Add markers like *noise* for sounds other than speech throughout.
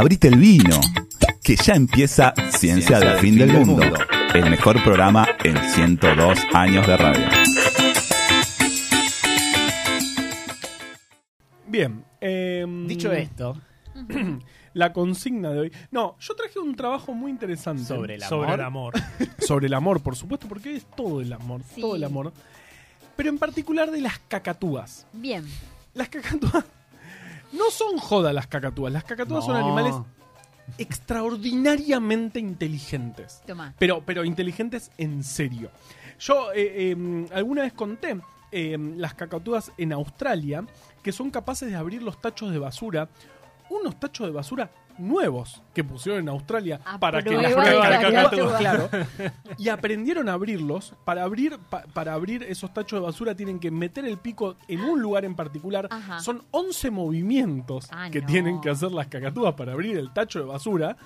abrite el vino, que ya empieza Ciencia, del Fin del, mundo, el mejor programa en 102 años de radio. Bien, em, Dicho esto, *clears throat* la consigna de hoy. No, yo traje un trabajo muy interesante. sobre el amor. Sobre el amor. *laughs* Sobre el amor, por supuesto, porque es todo el amor. Sí. Todo el amor. Pero en particular de las cacatúas. Bien. Las cacatúas. No son joda las cacatúas. Las cacatúas son animales extraordinariamente inteligentes. Toma. Pero, pero inteligentes en serio. Yo eh, eh, alguna vez conté eh, las cacatúas en Australia que son capaces de abrir los tachos de basura. Unos tachos de basura nuevos que pusieron en Australia A para que prueba las cacatúas. claro, y aprendieron a abrirlos. Para abrir, pa- para abrir esos tachos de basura tienen que meter el pico en un lugar en particular. Ajá. Son 11 movimientos Ah, que no. tienen que hacer las cacatúas para abrir el tacho de basura.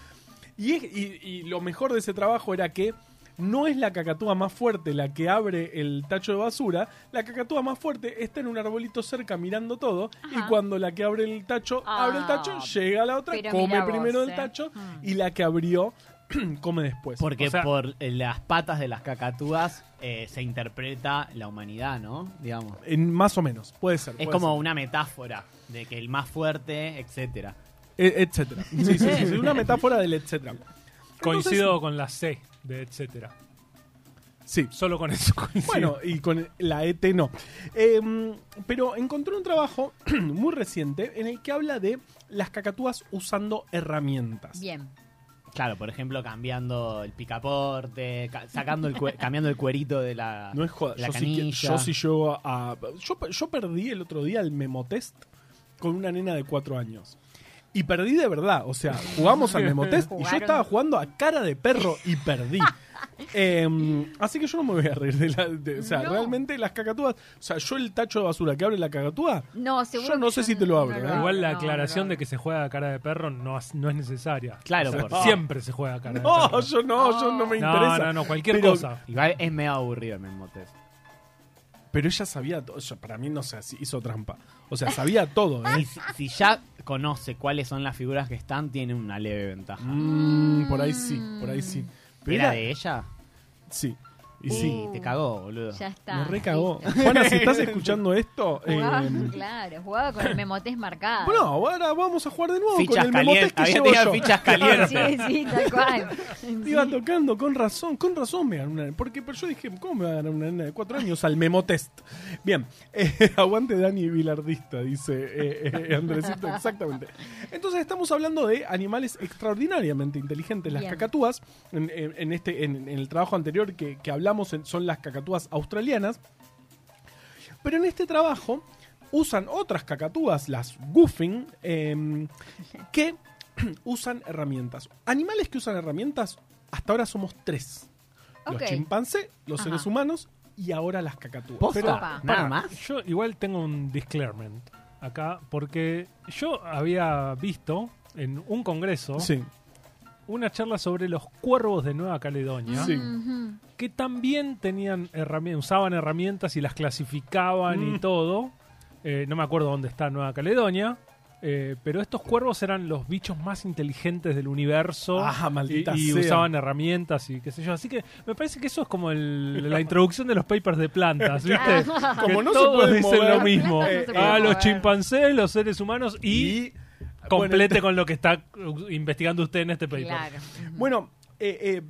Y, es- y- y lo mejor de ese trabajo era que no es la cacatúa más fuerte la que abre el tacho de basura, la cacatúa más fuerte está en un arbolito cerca mirando todo y cuando la que abre el tacho abre el tacho, Ah, llega a la otra, come vos, primero el eh. tacho Mm. y la que abrió *clears throat* come después. Porque O sea- por eh, las patas de las cacatúas eh, se interpreta la humanidad, ¿no? Digamos. En, más o menos, puede ser. Es puede como ser. una metáfora de que el más fuerte, etcétera. E- etcétera. Sí, sí, sí, sí, una metáfora del etcétera. Coincido con la C de etcétera. Sí. Solo con eso *laughs* coincido. Bueno, y con la ET no. Em, pero encontré un trabajo *clears throat* muy reciente en el que habla de las cacatúas usando herramientas. Bien. Claro, por ejemplo, cambiando el picaporte, ca- sacando el *laughs* cambiando el cuerito de la, No es joda. de la Yo sí, que- yo sí llego a. Yo, yo perdí el otro día el memotest con una nena de cuatro años. Y perdí de verdad. O sea, jugamos al memotest y yo estaba jugando a cara de perro y perdí. *laughs* Em, así que yo no me voy a reír de la. de- o sea, No. realmente las cacatúas. O sea, yo el tacho de basura que abre la cacatúa. No, seguro Yo no que sé si te lo abro, ¿eh? hago, Igual la no, aclaración no. de que se juega a cara de perro no, es- no es necesaria. Claro, O sea, por- siempre se juega a cara de No, perro. yo no, yo no me No, interesa. no, no, cualquier Pero- cosa. Igual es medio aburrido el memotest. Pero ella sabía todo. Para mí no sé, si hizo trampa. O sea, sabía todo, ¿eh? Y si, si ya conoce cuáles son las figuras que están, tiene una leve ventaja. Mm, por ahí sí, por ahí sí. Pero ¿Era era- de ella? Sí. Y sí. te cagó, boludo. Ya está. Me recagó. listo. *laughs* Juana, si estás *laughs* escuchando esto. Jugaba, eh, claro, jugaba con el memotés marcado. bueno, ahora vamos a jugar de nuevo Fichas con el calientes. memotest que Había llevo yo. fichas calientes. Sí, sí, tal cual. *laughs* Iba Sí. tocando, con razón, con razón me ganó una Porque pero yo dije, ¿cómo me va a ganar una nena de cuatro años al memotest? Bien, eh, aguante Dani Vilardista, dice eh, eh, Andresito, exactamente. Entonces estamos hablando de animales extraordinariamente inteligentes. Las Bien. cacatúas, en, en- en este, en, en el trabajo anterior que, que hablamos, son las cacatúas australianas. Pero en este trabajo usan otras cacatúas, las goofing, em, que *clears throat* usan herramientas. Animales que usan herramientas, hasta ahora somos tres. Los chimpancés, los Ajá. seres humanos y ahora las cacatúas. ¿Posta? Pero. Nada más. Yo igual tengo un disclaimer acá, porque yo había visto en un congreso sí, una charla sobre los cuervos de Nueva Caledonia, Sí. Que también tenían herramientas, usaban herramientas y las clasificaban Mm. y todo. Eh, no me acuerdo dónde está Nueva Caledonia. eh, pero estos cuervos eran los bichos más inteligentes del universo Ah, y, maldita y sea. usaban herramientas y qué sé yo. Así que me parece que eso es como el- la introducción de los papers de plantas, *laughs* ¿viste? Como Que no se todos pueden dicen mover, lo mismo. no se eh, ah, los chimpancés, los seres humanos y, y complete bueno, con lo que está uh, investigando usted en este paper. Claro. Bueno, eh,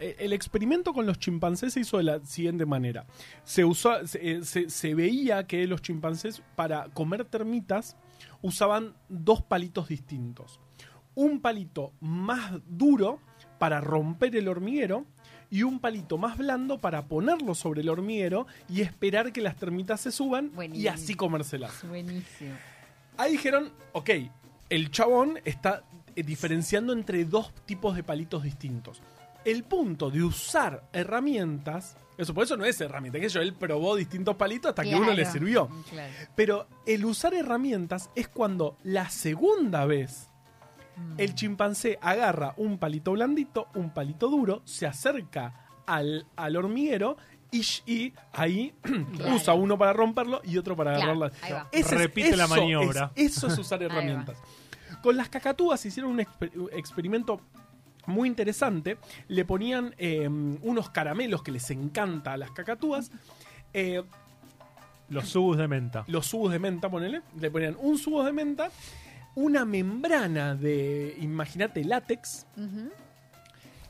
eh, el experimento con los chimpancés se hizo de la siguiente manera. Se, usó, se, eh, se- se veía que los chimpancés para comer termitas usaban dos palitos distintos. Un palito más duro para romper el hormiguero y un palito más blando para ponerlo sobre el hormiguero y esperar que las termitas se suban y así comérselas. Buenísimo. Ahí dijeron, ok, el chabón está eh, diferenciando entre dos tipos de palitos distintos. El punto de usar herramientas, eso por eso no es herramienta, que yo, él probó distintos palitos hasta que uno le sirvió. Claro. Pero el usar herramientas es cuando la segunda vez Mm. el chimpancé agarra un palito blandito, un palito duro, se acerca al, al hormiguero y, y ahí *clears throat* Claro. usa uno para romperlo y otro para Claro, agarrarla. Ese es- Repite la eso maniobra. es- eso es usar herramientas. Con las cacatúas hicieron un exper- un experimento muy interesante. Le ponían eh, unos caramelos que les encanta a las cacatúas. eh, Los subos de menta. los subos de menta, ponele. Le ponían un subo de menta, una membrana de, imagínate, látex, Ujú.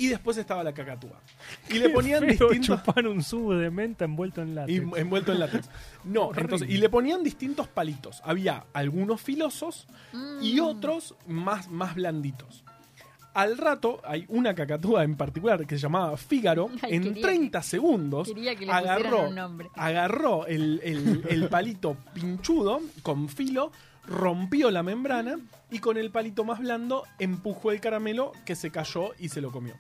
Y después estaba la cacatúa. Y le ponían feo distintos... chupar un subo de menta envuelto en látex. Y envuelto en látex. No, entonces, y le ponían distintos palitos. Había algunos filosos y Mm. otros más, más blanditos. Al rato, hay una cacatúa en particular que se llamaba Fígaro. Ay, en quería 30 segundos quería que le pusieran agarró, un nombre. agarró el, el- el palito pinchudo con filo, rompió la membrana y con el palito más blando empujó el caramelo que se cayó y se lo comió.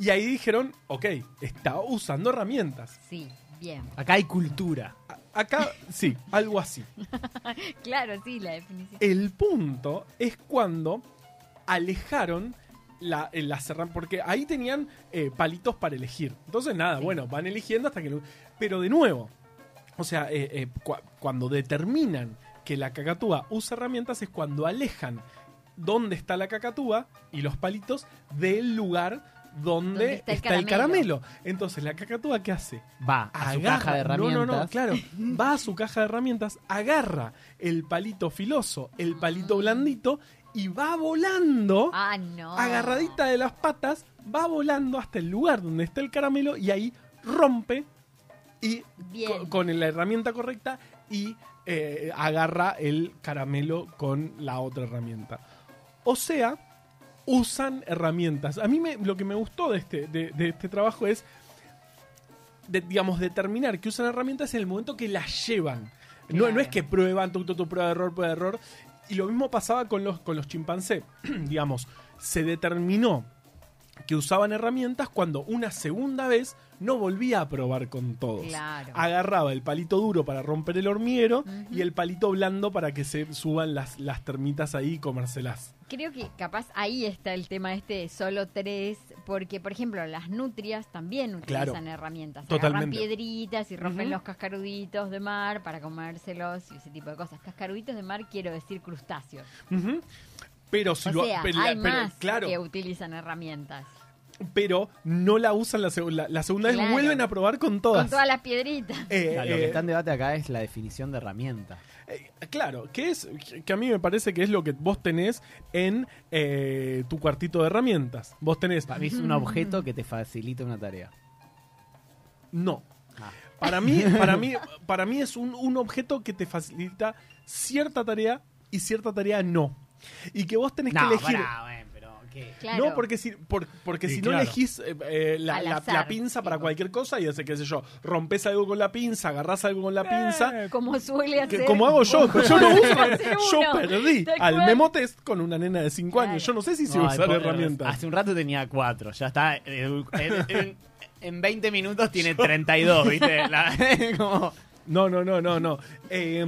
Y ahí dijeron, ok, está usando herramientas. Sí, bien. Acá hay cultura. A- Acá, sí, algo así. *laughs* Claro, sí, la definición. El punto es cuando alejaron la, eh, las herramientas, porque ahí tenían eh, palitos para elegir. Entonces, nada, bueno, van eligiendo hasta que... lo- Pero de nuevo, o sea, eh, eh, cua- cuando determinan que la cacatúa usa herramientas es cuando alejan dónde está la cacatúa y los palitos del lugar donde, está el está el caramelo. caramelo. Entonces, la cacatúa, ¿qué hace? Va a su caja de herramientas. No, no, no, claro. Va a su caja de herramientas, agarra el palito filoso, el palito blandito y va volando, Ah, no. agarradita de las patas, va volando hasta el lugar donde está el caramelo y ahí rompe y Bien. co- con la herramienta correcta y eh, agarra el caramelo con la otra herramienta. O sea, usan herramientas. A mí me- lo que me gustó de este, de, de este trabajo es, de- digamos, determinar que usan herramientas en el momento que las llevan. No, no es que prueban, tu, tu, tu, prueba de error, prueba de error. Y lo mismo pasaba con los, con los chimpancés. *clears throat* digamos, se determinó que usaban herramientas cuando una segunda vez no volvía a probar con todos. Claro. Agarraba el palito duro para romper el hormiguero y el palito blando para que se suban las, las termitas ahí y comérselas. Creo que capaz ahí está el tema este de solo tres, porque por ejemplo las nutrias también utilizan Claro. herramientas. Totalmente. Agarran piedritas y rompen los cascaruditos de mar para comérselos y ese tipo de cosas. Cascaruditos de mar quiero decir crustáceos. Ujú. Pero si o lo sea, pero- hay pero- más claro, que utilizan herramientas. pero no la usan la, la, la segunda vez, vuelven a probar con todas. Con todas las piedritas. Eh, Claro, lo eh, que está en debate acá es la definición de herramienta. eh, claro, que es que a mí me parece que es lo que vos tenés en eh, tu cuartito de herramientas. Vos tenés Para mí es un objeto que te facilita una tarea. no. Ah. Para mí, *laughs* para mí, para mí es un, un objeto que te facilita cierta tarea y cierta tarea no. Y que vos tenés que No, elegir. pará, bueno, pero ¿qué? Claro. No, porque si, por- porque Sí, si no claro. elegís eh, eh, la, la- la pinza para cualquier cosa y hace, qué sé yo, rompes algo con la pinza, agarrás algo con la pinza. Eh, Como suele que- hacer. como hago yo, yo no uso. Yo perdí al memotest con una nena de 5 Claro. años. Yo no sé si sé Ay, usar por- herramientas. Hace un rato tenía cuatro, ya está. eh, En, en- *laughs* en 20 minutos tiene 32, ¿viste? La- *laughs* como- No, no, no, no, no. Eh,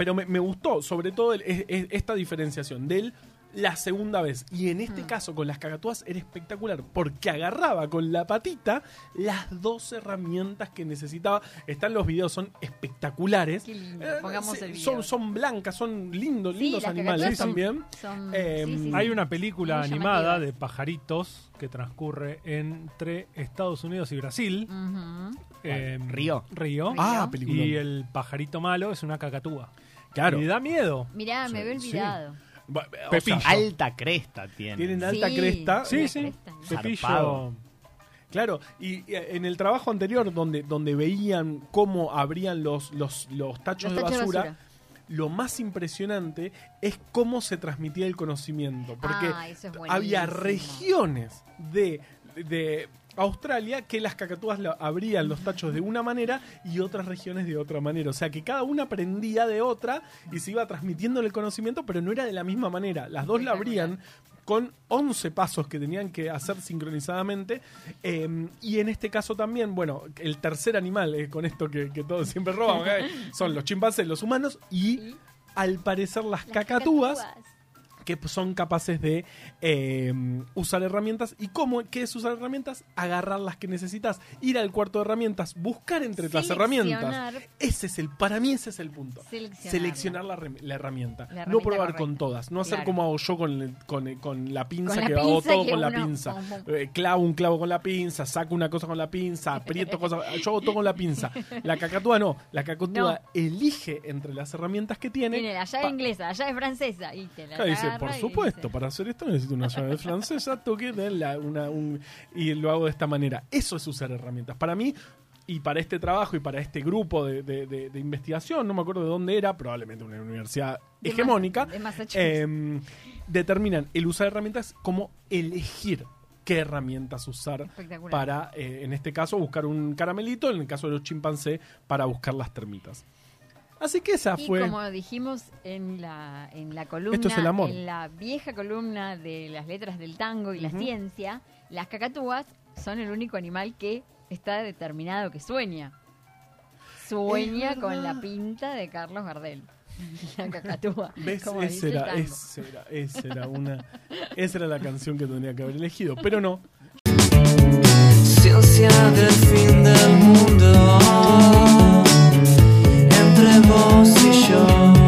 pero me, me gustó, sobre todo, el- es- es- esta diferenciación del la segunda vez. Y en este caso, con las cacatúas, era espectacular. Porque agarraba con la patita las dos herramientas que necesitaba. Están los videos, son espectaculares. Qué lindo, Eh, pongamos se- el video. son, son blancas, son lindos, Sí, lindos animales son- también. son- Eh, sí, sí, sí. Hay una película Muy animada llamativas. de pajaritos que transcurre entre Estados Unidos y Brasil. Eh, Río. Río. Ah, película. Y el pajarito malo es una cacatúa. Claro. Y da miedo. Mirá, me había Sí. olvidado. Ba- o sea, Pepillo. alta cresta tiene. Tienen alta Sí. cresta. Sí, Una sí. cresta, ¿no? Pepillo. Zarpado. Claro, y, y en el trabajo anterior, donde, donde veían cómo abrían los, los, los tachos, Los de, tachos de basura, basura. lo más impresionante es cómo se transmitía el conocimiento. Porque Ah, eso es había regiones de, de Australia que las cacatúas la- abrían los tachos de una manera y otras regiones de otra manera. O sea que cada una aprendía de otra y se iba transmitiendo el conocimiento, pero no era de la misma manera. Las dos la abrían con 11 pasos que tenían que hacer sincronizadamente. eh, y en este caso también, bueno, el tercer animal, eh, con esto que, que todos siempre roban, ¿eh? son los chimpancés, los humanos y al parecer las, las cacatúas, cacatúas. Que son capaces de eh, usar herramientas. ¿Y cómo? ¿Qué es usar herramientas? Agarrar las que necesitas, ir al cuarto de herramientas, buscar entre las herramientas. Ese es el, para mí ese es el punto. Seleccionar. La, la herramienta. No probar correcta. con todas. No hacer Claro. como hago yo con, el- con, con la pinza, Con la que hago todo con la pinza. como- Eh, clavo un clavo con la pinza, saco una cosa con la pinza, aprieto cosas. Yo hago todo con la pinza. La cacatúa no. La cacatúa elige entre las herramientas que tiene. Tiene la llave inglesa, la llave francesa. Y te la Claro, dice, por supuesto, dice- para hacer esto necesito una llave *laughs* francesa, toque de la- una, un- y lo hago de esta manera. Eso es usar herramientas. Para mí, y para este trabajo y para este grupo de, de- de- de investigación, no me acuerdo de dónde era, probablemente una universidad hegemónica, eh, determinan el usar herramientas como elegir qué herramientas usar para, eh, en este caso, buscar un caramelito, en el caso de los chimpancés, para buscar las termitas. Así que esa y fue. Como dijimos en la, en la columna, Esto es el amor. en la vieja columna de las letras del tango y la ciencia, las cacatúas son el único animal que está determinado que sueña. Sueña con la pinta de Carlos Gardel. *laughs* La cacatúa. ¿Ves? Como esa, era, esa, era, esa era una. Esa era la canción que tendría que haber elegido, pero no. Ciencia del fin del mundo.